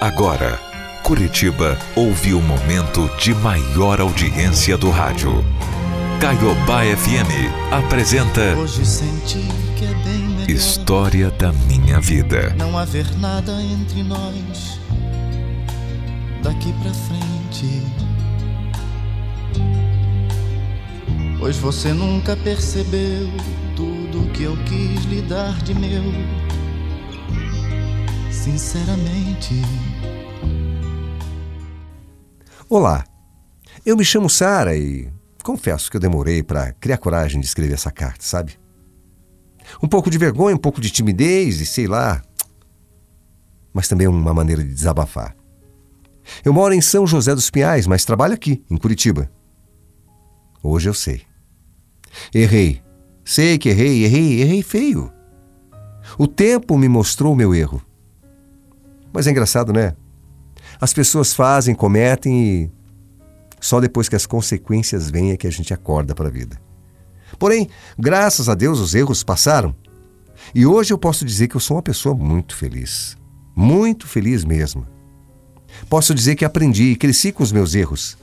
Agora, Curitiba ouve o momento de maior audiência do rádio. Caiobá FM apresenta Hoje senti que é bem melhor História da Minha Vida. não haver nada entre nós daqui pra frente. Pois você nunca percebeu tudo que eu quis lhe dar de meu. Sinceramente, Olá, eu me chamo Sara e confesso que eu demorei para criar coragem de escrever essa carta, sabe? Um pouco de vergonha, um pouco de timidez e sei lá. Mas também uma maneira de desabafar. Eu moro em São José dos Pinhais, mas trabalho aqui, em Curitiba. Hoje eu sei. Errei. Sei que errei, errei, errei feio. O tempo me mostrou meu erro. Mas é engraçado, né? As pessoas fazem, cometem e só depois que as consequências vêm é que a gente acorda para a vida. Porém, graças a Deus, os erros passaram. E hoje eu posso dizer que eu sou uma pessoa muito feliz. Muito feliz mesmo. Posso dizer que aprendi e cresci com os meus erros.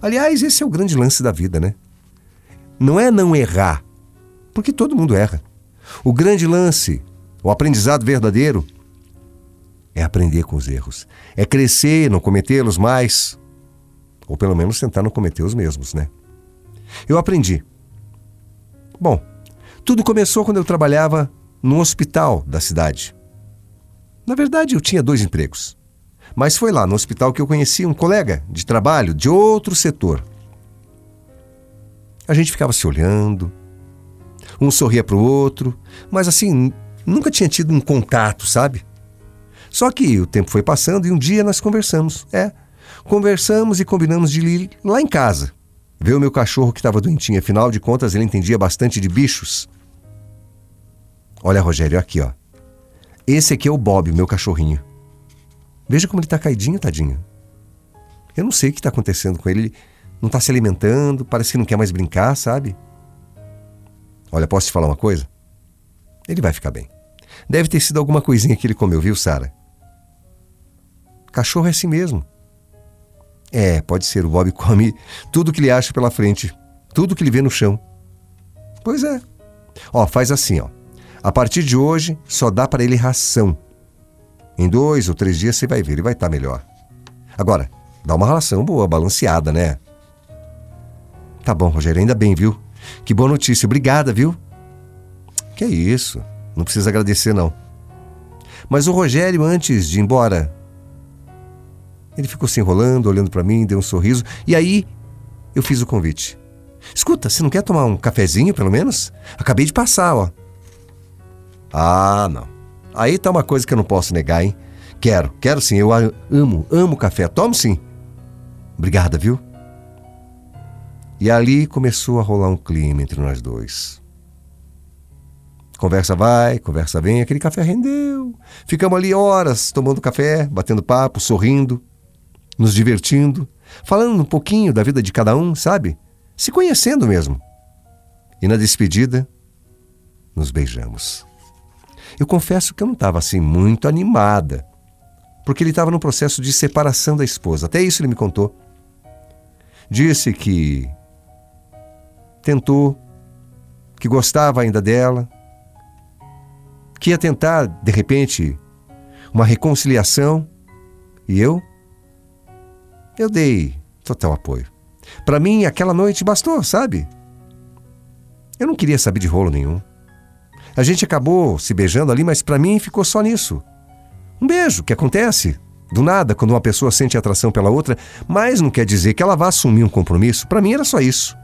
Aliás, esse é o grande lance da vida, né? Não é não errar, porque todo mundo erra. O grande lance, o aprendizado verdadeiro, é aprender com os erros. É crescer, não cometê-los mais. Ou pelo menos tentar não cometer os mesmos, né? Eu aprendi. Bom, tudo começou quando eu trabalhava num hospital da cidade. Na verdade, eu tinha dois empregos. Mas foi lá no hospital que eu conheci um colega de trabalho de outro setor. A gente ficava se olhando, um sorria para o outro, mas assim, nunca tinha tido um contato, sabe? Só que o tempo foi passando e um dia nós conversamos. É, conversamos e combinamos de ir lá em casa. Ver o meu cachorro que estava doentinho, afinal de contas ele entendia bastante de bichos. Olha, Rogério, aqui, ó. Esse aqui é o Bob, meu cachorrinho. Veja como ele tá caidinho, tadinho. Eu não sei o que está acontecendo com ele. Ele não está se alimentando, parece que não quer mais brincar, sabe? Olha, posso te falar uma coisa? Ele vai ficar bem. Deve ter sido alguma coisinha que ele comeu, viu, Sara? Cachorro é assim mesmo. É, pode ser. O Bob come tudo que ele acha pela frente, tudo que ele vê no chão. Pois é. Ó, faz assim, ó. A partir de hoje, só dá para ele ração. Em dois ou três dias você vai ver, ele vai estar melhor. Agora, dá uma ração boa, balanceada, né? Tá bom, Rogério, ainda bem, viu? Que boa notícia. Obrigada, viu? Que isso. Não precisa agradecer, não. Mas o Rogério, antes de ir embora, ele ficou se enrolando, olhando para mim, deu um sorriso. E aí, eu fiz o convite. Escuta, você não quer tomar um cafezinho, pelo menos? Acabei de passar, ó. Ah, não. Aí tá uma coisa que eu não posso negar, hein? Quero, quero sim. Eu amo, amo café. Tomo sim. Obrigada, viu? E ali começou a rolar um clima entre nós dois. Conversa vai, conversa vem, aquele café rendeu. Ficamos ali horas tomando café, batendo papo, sorrindo, nos divertindo, falando um pouquinho da vida de cada um, sabe? Se conhecendo mesmo. E na despedida, nos beijamos. Eu confesso que eu não estava assim muito animada, porque ele estava no processo de separação da esposa. Até isso ele me contou. Disse que tentou, que gostava ainda dela, que ia tentar, de repente, uma reconciliação. E eu? Eu dei total apoio. Para mim, aquela noite bastou, sabe? Eu não queria saber de rolo nenhum. A gente acabou se beijando ali, mas para mim ficou só nisso. Um beijo, que acontece do nada quando uma pessoa sente atração pela outra, mas não quer dizer que ela vá assumir um compromisso. Para mim era só isso.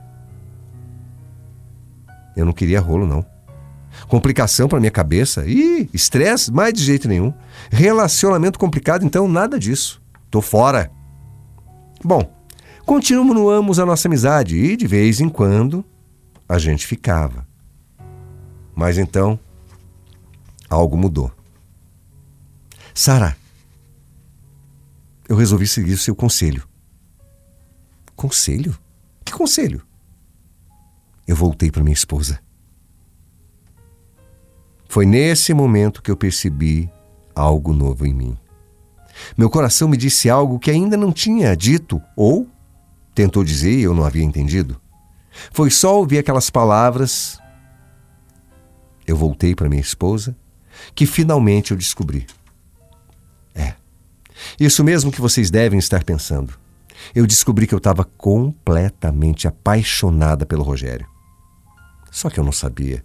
Eu não queria rolo, não. Complicação para minha cabeça. Ih, estresse, mais de jeito nenhum. Relacionamento complicado, então nada disso. Tô fora. Bom, continuamos a nossa amizade e de vez em quando a gente ficava. Mas então algo mudou. Sara, eu resolvi seguir o seu conselho. Conselho? Que conselho? Eu voltei para minha esposa. Foi nesse momento que eu percebi algo novo em mim. Meu coração me disse algo que ainda não tinha dito ou tentou dizer e eu não havia entendido. Foi só ouvir aquelas palavras. Eu voltei para minha esposa, que finalmente eu descobri. É, isso mesmo que vocês devem estar pensando. Eu descobri que eu estava completamente apaixonada pelo Rogério. Só que eu não sabia.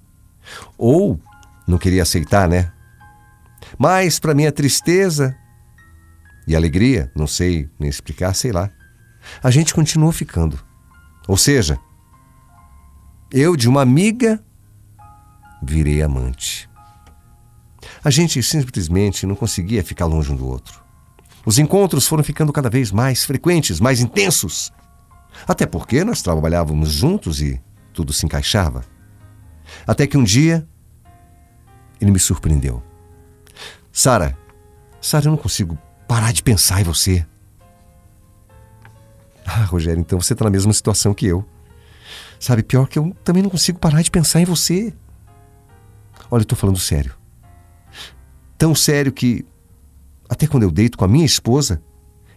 Ou não queria aceitar, né? Mas, para minha tristeza e alegria, não sei nem explicar, sei lá, a gente continuou ficando. Ou seja, eu de uma amiga virei amante. A gente simplesmente não conseguia ficar longe um do outro. Os encontros foram ficando cada vez mais frequentes, mais intensos. Até porque nós trabalhávamos juntos e tudo se encaixava. Até que um dia ele me surpreendeu. Sara, Sara, eu não consigo parar de pensar em você. Ah, Rogério, então você está na mesma situação que eu. Sabe, pior que eu também não consigo parar de pensar em você. Olha, eu estou falando sério. Tão sério que, até quando eu deito com a minha esposa,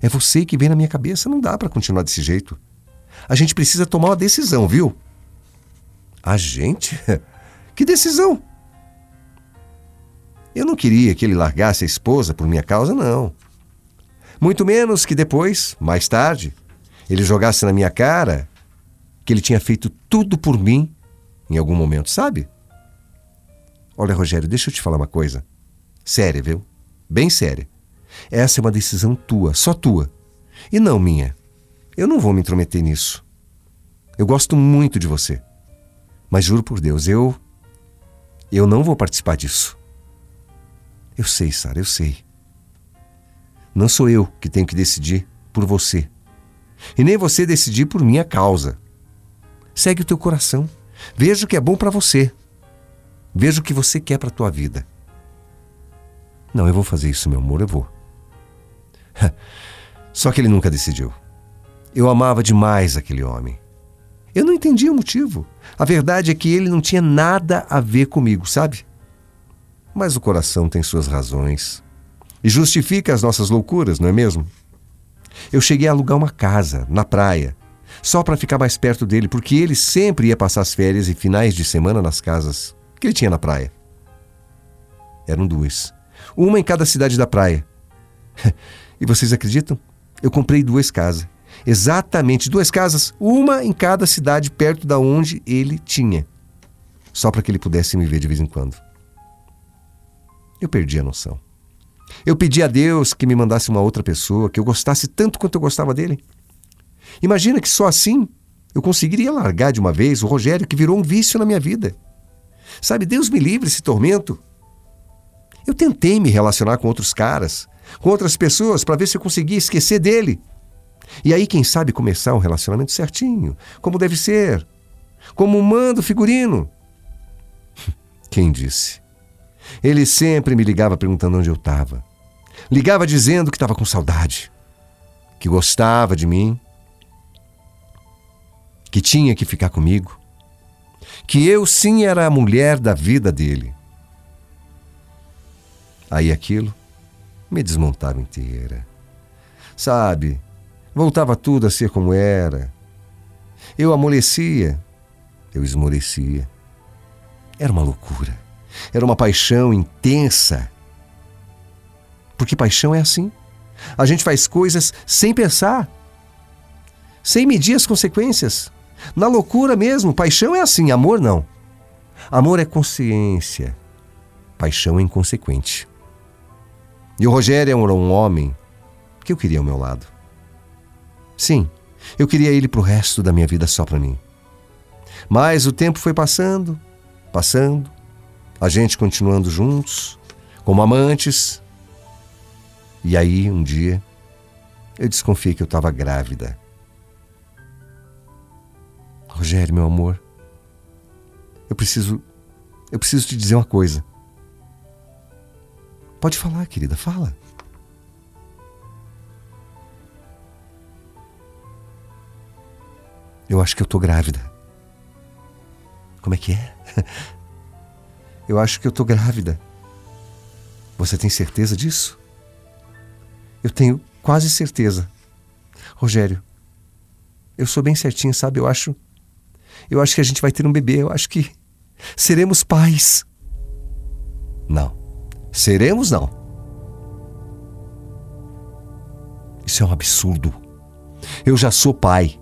é você que vem na minha cabeça. Não dá para continuar desse jeito. A gente precisa tomar uma decisão, viu? A gente? Que decisão? Eu não queria que ele largasse a esposa por minha causa, não. Muito menos que depois, mais tarde, ele jogasse na minha cara que ele tinha feito tudo por mim em algum momento, sabe? Olha, Rogério, deixa eu te falar uma coisa. Séria, viu? Bem séria. Essa é uma decisão tua, só tua. E não minha. Eu não vou me intrometer nisso. Eu gosto muito de você. Mas juro por Deus, eu. Eu não vou participar disso. Eu sei, Sara, eu sei. Não sou eu que tenho que decidir por você. E nem você decidir por minha causa. Segue o teu coração. Veja o que é bom para você. Veja o que você quer para a tua vida. Não, eu vou fazer isso, meu amor, eu vou. Só que ele nunca decidiu. Eu amava demais aquele homem. Eu não entendia o motivo. A verdade é que ele não tinha nada a ver comigo, sabe? Mas o coração tem suas razões e justifica as nossas loucuras, não é mesmo? Eu cheguei a alugar uma casa na praia, só para ficar mais perto dele, porque ele sempre ia passar as férias e finais de semana nas casas que ele tinha na praia. Eram duas, uma em cada cidade da praia. e vocês acreditam? Eu comprei duas casas. Exatamente duas casas, uma em cada cidade perto da onde ele tinha, só para que ele pudesse me ver de vez em quando. Eu perdi a noção. Eu pedi a Deus que me mandasse uma outra pessoa que eu gostasse tanto quanto eu gostava dele. Imagina que só assim eu conseguiria largar de uma vez o Rogério que virou um vício na minha vida. Sabe, Deus me livre esse tormento. Eu tentei me relacionar com outros caras, com outras pessoas, para ver se eu conseguia esquecer dele. E aí, quem sabe, começar um relacionamento certinho, como deve ser, como manda o figurino. Quem disse? Ele sempre me ligava perguntando onde eu estava. Ligava dizendo que estava com saudade, que gostava de mim, que tinha que ficar comigo, que eu sim era a mulher da vida dele. Aí aquilo me desmontava inteira. Sabe, voltava tudo a ser como era. Eu amolecia, eu esmorecia. Era uma loucura. Era uma paixão intensa. Porque paixão é assim. A gente faz coisas sem pensar, sem medir as consequências. Na loucura mesmo, paixão é assim, amor não. Amor é consciência, paixão é inconsequente. E o Rogério era um homem que eu queria ao meu lado. Sim, eu queria ele para o resto da minha vida só para mim. Mas o tempo foi passando, passando, a gente continuando juntos, como amantes. E aí, um dia, eu desconfiei que eu estava grávida. Rogério, meu amor, eu preciso. Eu preciso te dizer uma coisa. Pode falar, querida, fala. Eu acho que eu tô grávida. Como é que é? Eu acho que eu tô grávida. Você tem certeza disso? Eu tenho quase certeza. Rogério, eu sou bem certinho, sabe? Eu acho. Eu acho que a gente vai ter um bebê. Eu acho que seremos pais. Não. Seremos não. Isso é um absurdo. Eu já sou pai.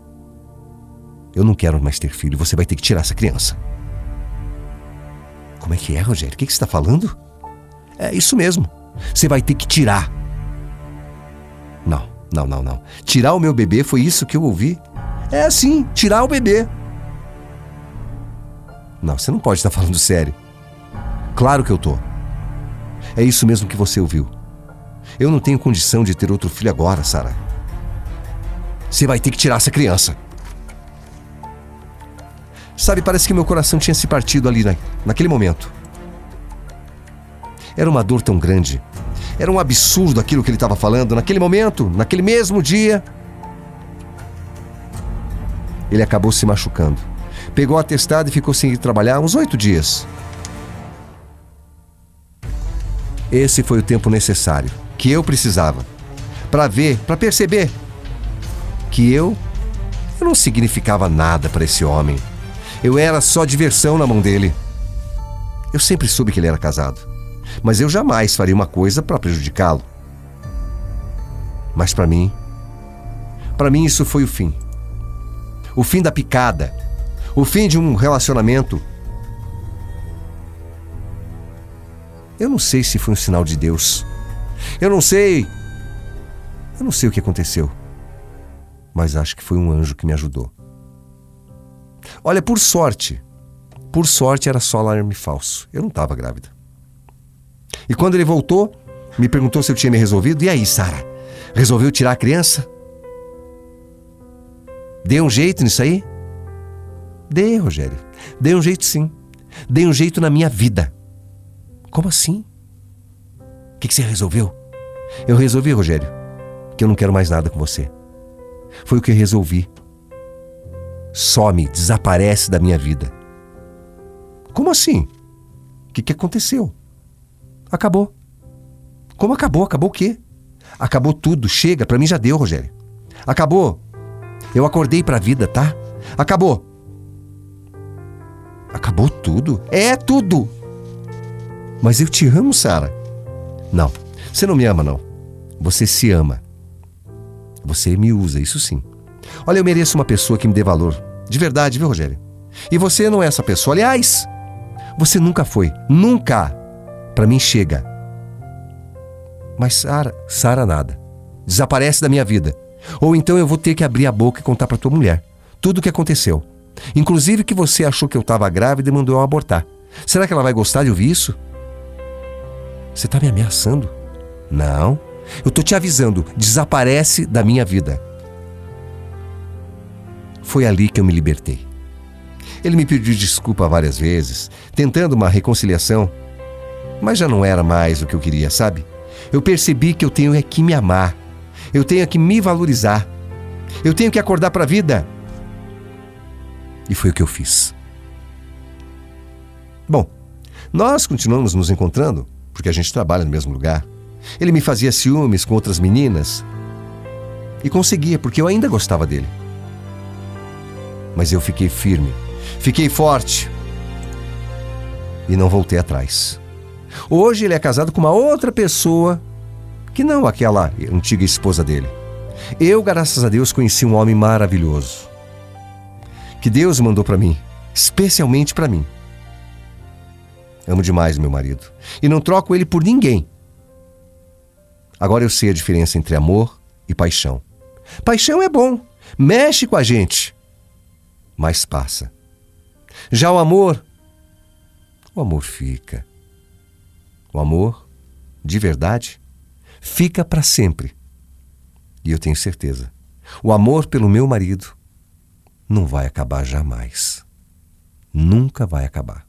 Eu não quero mais ter filho. Você vai ter que tirar essa criança. Como é que é, Rogério? O que, você está falando? É isso mesmo. Você vai ter que tirar. Não, não, não, não. Tirar o meu bebê foi isso que eu ouvi? É assim, tirar o bebê. Não, você não pode estar falando sério. Claro que eu tô. É isso mesmo que você ouviu. Eu não tenho condição de ter outro filho agora, Sara. Você vai ter que tirar essa criança. Sabe, parece que meu coração tinha se partido ali na, naquele momento. Era uma dor tão grande. Era um absurdo aquilo que ele estava falando naquele momento, naquele mesmo dia. Ele acabou se machucando. Pegou atestado e ficou sem ir trabalhar uns oito dias. Esse foi o tempo necessário que eu precisava para ver, para perceber que eu, eu não significava nada para esse homem. Eu era só diversão na mão dele. Eu sempre soube que ele era casado, mas eu jamais faria uma coisa para prejudicá-lo. Mas para mim, para mim isso foi o fim. O fim da picada, o fim de um relacionamento. Eu não sei se foi um sinal de Deus. Eu não sei. Eu não sei o que aconteceu. Mas acho que foi um anjo que me ajudou. Olha, por sorte, por sorte era só alarme falso. Eu não estava grávida. E quando ele voltou, me perguntou se eu tinha me resolvido. E aí, Sara? Resolveu tirar a criança? Deu um jeito nisso aí? Dei, Rogério. Dei um jeito sim. Dei um jeito na minha vida. Como assim? O que, que você resolveu? Eu resolvi, Rogério, que eu não quero mais nada com você. Foi o que eu resolvi some, desaparece da minha vida. Como assim? O que, que aconteceu? Acabou. Como acabou? Acabou o quê? Acabou tudo. Chega, para mim já deu, Rogério. Acabou. Eu acordei para a vida, tá? Acabou. Acabou tudo? É tudo. Mas eu te amo, Sara. Não, você não me ama, não. Você se ama. Você me usa, isso sim. Olha, eu mereço uma pessoa que me dê valor. De verdade, viu, Rogério? E você não é essa pessoa. Aliás, você nunca foi. Nunca. Para mim chega. Mas Sara, Sara nada. Desaparece da minha vida. Ou então eu vou ter que abrir a boca e contar para tua mulher tudo o que aconteceu. Inclusive que você achou que eu estava grávida e mandou eu abortar. Será que ela vai gostar de ouvir isso? Você está me ameaçando? Não. Eu tô te avisando, desaparece da minha vida. Foi ali que eu me libertei. Ele me pediu desculpa várias vezes, tentando uma reconciliação, mas já não era mais o que eu queria, sabe? Eu percebi que eu tenho é que me amar, eu tenho que me valorizar, eu tenho que acordar para a vida. E foi o que eu fiz. Bom, nós continuamos nos encontrando porque a gente trabalha no mesmo lugar. Ele me fazia ciúmes com outras meninas. E conseguia, porque eu ainda gostava dele. Mas eu fiquei firme, fiquei forte e não voltei atrás. Hoje ele é casado com uma outra pessoa que não aquela antiga esposa dele. Eu, graças a Deus, conheci um homem maravilhoso que Deus mandou para mim, especialmente para mim. Amo demais meu marido e não troco ele por ninguém. Agora eu sei a diferença entre amor e paixão. Paixão é bom, mexe com a gente, mas passa. Já o amor, o amor fica. O amor, de verdade, fica para sempre. E eu tenho certeza, o amor pelo meu marido não vai acabar jamais. Nunca vai acabar.